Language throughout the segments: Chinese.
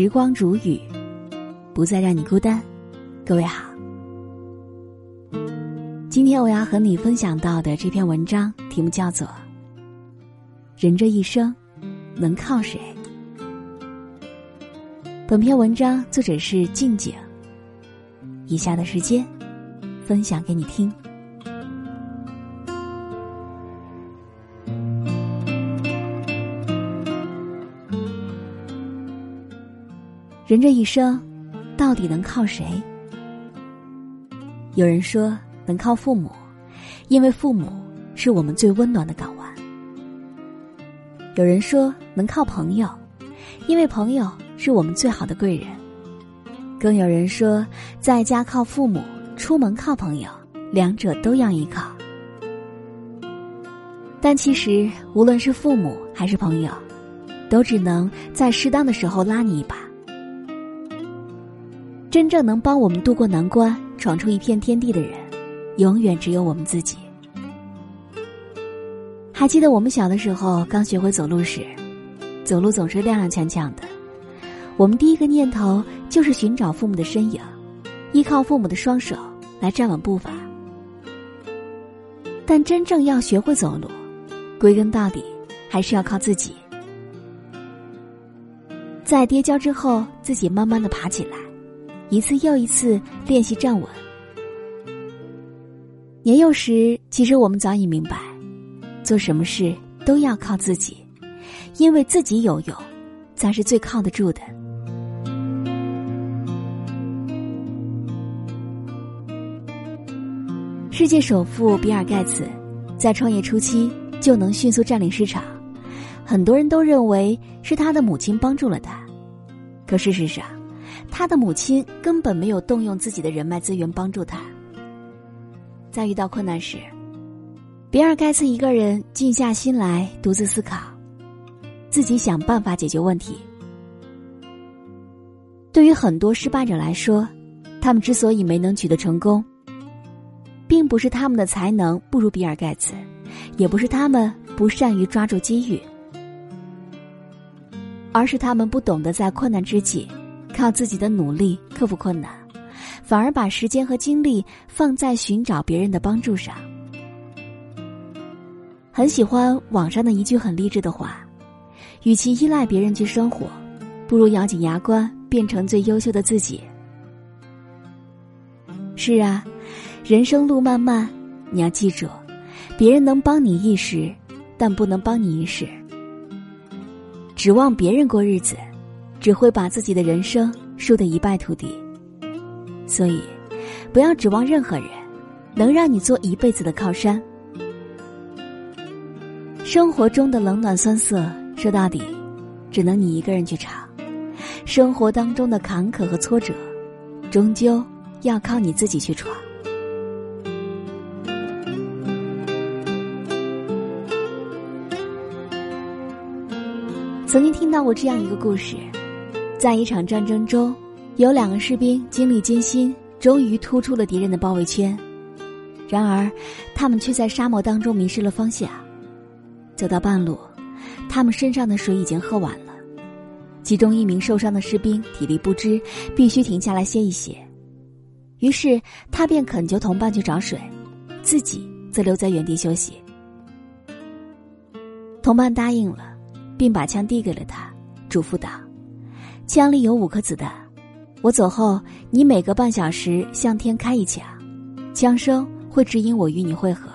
时光如雨，不再让你孤单。各位好，今天我要和你分享到的这篇文章题目叫做《人这一生能靠谁》。本篇文章作者是静静。以下的时间，分享给你听。人这一生，到底能靠谁？有人说能靠父母，因为父母是我们最温暖的港湾；有人说能靠朋友，因为朋友是我们最好的贵人；更有人说在家靠父母，出门靠朋友，两者都要依靠。但其实，无论是父母还是朋友，都只能在适当的时候拉你一把。真正能帮我们渡过难关、闯出一片天地的人，永远只有我们自己。还记得我们小的时候刚学会走路时，走路总是踉踉跄跄的。我们第一个念头就是寻找父母的身影，依靠父母的双手来站稳步伐。但真正要学会走路，归根到底还是要靠自己。在跌跤之后，自己慢慢的爬起来。一次又一次练习站稳。年幼时，其实我们早已明白，做什么事都要靠自己，因为自己有用，才是最靠得住的。世界首富比尔盖茨，在创业初期就能迅速占领市场，很多人都认为是他的母亲帮助了他，可事实上。他的母亲根本没有动用自己的人脉资源帮助他。在遇到困难时，比尔盖茨一个人静下心来，独自思考，自己想办法解决问题。对于很多失败者来说，他们之所以没能取得成功，并不是他们的才能不如比尔盖茨，也不是他们不善于抓住机遇，而是他们不懂得在困难之际。靠自己的努力克服困难，反而把时间和精力放在寻找别人的帮助上。很喜欢网上的一句很励志的话：“与其依赖别人去生活，不如咬紧牙关变成最优秀的自己。”是啊，人生路漫漫，你要记住，别人能帮你一时，但不能帮你一世。指望别人过日子。只会把自己的人生输得一败涂地，所以，不要指望任何人能让你做一辈子的靠山。生活中的冷暖酸涩，说到底，只能你一个人去尝；生活当中的坎坷和挫折，终究要靠你自己去闯。曾经听到过这样一个故事。在一场战争中，有两个士兵经历艰辛，终于突出了敌人的包围圈。然而，他们却在沙漠当中迷失了方向。走到半路，他们身上的水已经喝完了。其中一名受伤的士兵体力不支，必须停下来歇一歇。于是，他便恳求同伴去找水，自己则留在原地休息。同伴答应了，并把枪递给了他，嘱咐道。枪里有五颗子弹，我走后，你每隔半小时向天开一枪，枪声会指引我与你会合。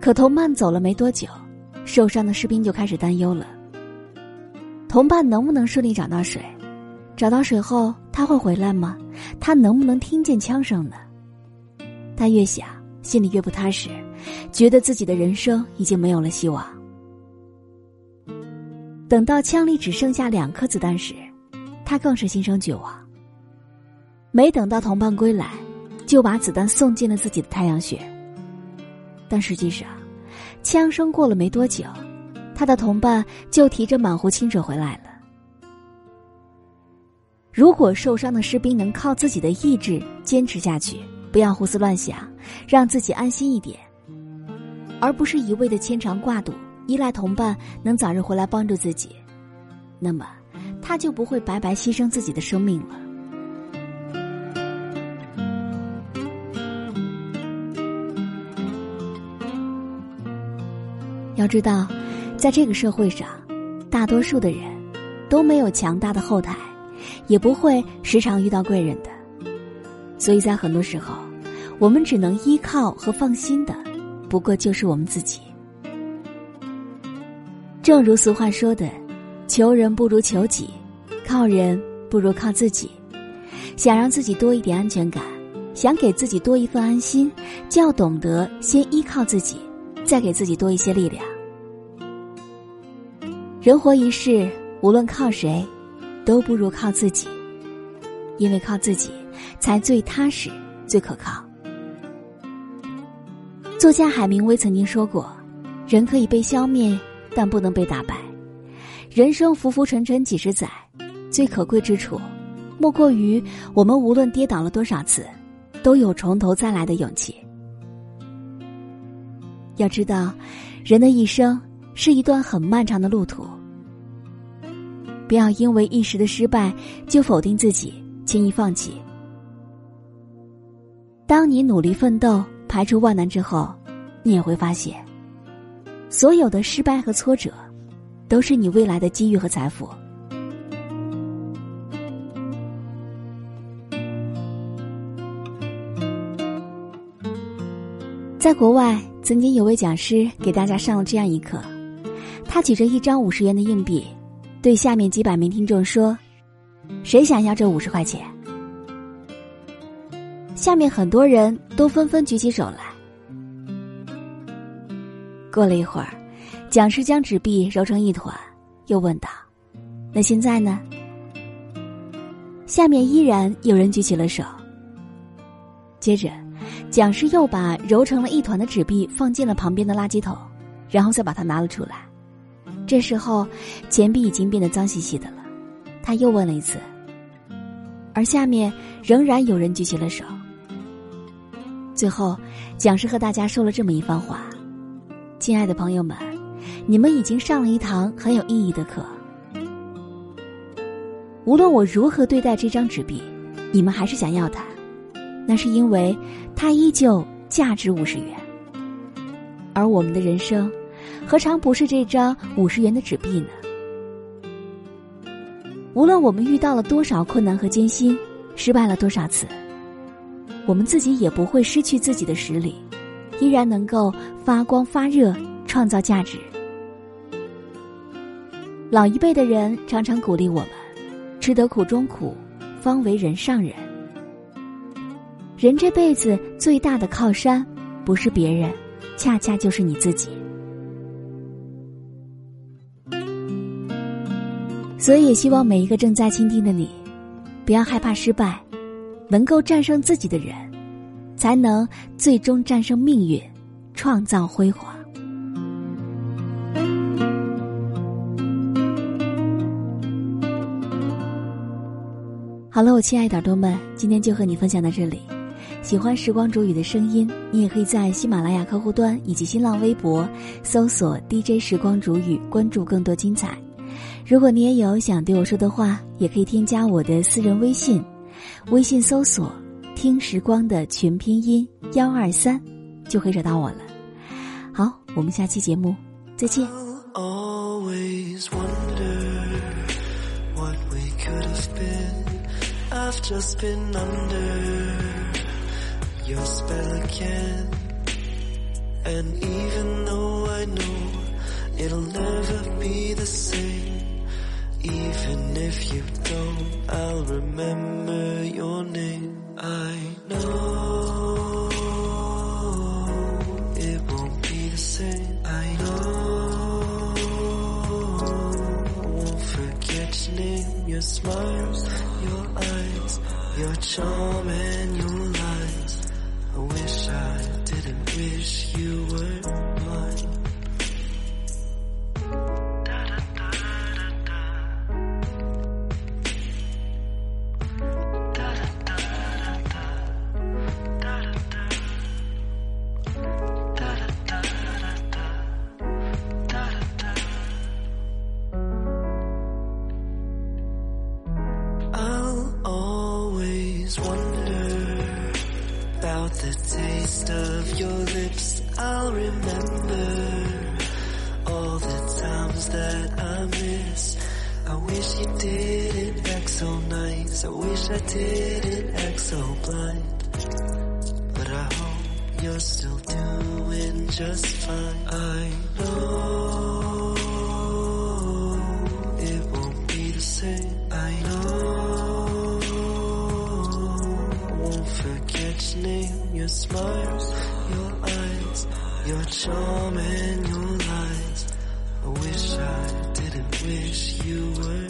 可同伴走了没多久，受伤的士兵就开始担忧了：同伴能不能顺利找到水？找到水后他会回来吗？他能不能听见枪声呢？他越想，心里越不踏实，觉得自己的人生已经没有了希望。等到枪里只剩下两颗子弹时，他更是心生绝望。没等到同伴归来，就把子弹送进了自己的太阳穴。但实际上，枪声过了没多久，他的同伴就提着满壶清水回来了。如果受伤的士兵能靠自己的意志坚持下去，不要胡思乱想，让自己安心一点，而不是一味的牵肠挂肚。依赖同伴能早日回来帮助自己，那么他就不会白白牺牲自己的生命了。要知道，在这个社会上，大多数的人都没有强大的后台，也不会时常遇到贵人的，所以在很多时候，我们只能依靠和放心的，不过就是我们自己。正如俗话说的：“求人不如求己，靠人不如靠自己。”想让自己多一点安全感，想给自己多一份安心，就要懂得先依靠自己，再给自己多一些力量。人活一世，无论靠谁，都不如靠自己，因为靠自己才最踏实、最可靠。作家海明威曾经说过：“人可以被消灭。”但不能被打败。人生浮浮沉沉几十载，最可贵之处，莫过于我们无论跌倒了多少次，都有从头再来的勇气。要知道，人的一生是一段很漫长的路途。不要因为一时的失败就否定自己，轻易放弃。当你努力奋斗，排除万难之后，你也会发现。所有的失败和挫折，都是你未来的机遇和财富。在国外，曾经有位讲师给大家上了这样一课，他举着一张五十元的硬币，对下面几百名听众说：“谁想要这五十块钱？”下面很多人都纷纷举起手来。过了一会儿，讲师将纸币揉成一团，又问道：“那现在呢？”下面依然有人举起了手。接着，讲师又把揉成了一团的纸币放进了旁边的垃圾桶，然后再把它拿了出来。这时候，钱币已经变得脏兮兮的了。他又问了一次，而下面仍然有人举起了手。最后，讲师和大家说了这么一番话。亲爱的朋友们，你们已经上了一堂很有意义的课。无论我如何对待这张纸币，你们还是想要它，那是因为它依旧价值五十元。而我们的人生，何尝不是这张五十元的纸币呢？无论我们遇到了多少困难和艰辛，失败了多少次，我们自己也不会失去自己的实力。依然能够发光发热，创造价值。老一辈的人常常鼓励我们：“吃得苦中苦，方为人上人。”人这辈子最大的靠山，不是别人，恰恰就是你自己。所以，也希望每一个正在倾听的你，不要害怕失败，能够战胜自己的人。才能最终战胜命运，创造辉煌。好了，我亲爱的耳朵们，今天就和你分享到这里。喜欢时光煮雨的声音，你也可以在喜马拉雅客户端以及新浪微博搜索 “DJ 时光煮雨”，关注更多精彩。如果你也有想对我说的话，也可以添加我的私人微信，微信搜索。听时光的全拼音幺二三，就可以找到我了。好，我们下期节目再见。Always wonder what we could have been. I've just been under your spell again. And even though I know it'll never be the same, Even if you don't, I'll remember your name. I know it won't be the same. I know I won't forget your name, your smiles, your eyes, your charm and your lies. I wish I didn't wish you always wonder about the taste of your lips. I'll remember all the times that I miss. I wish you didn't act so nice. I wish I didn't act so blind. But I hope you're still doing just fine. I know your smiles, your eyes, your charm and your lies. I wish I didn't wish you were.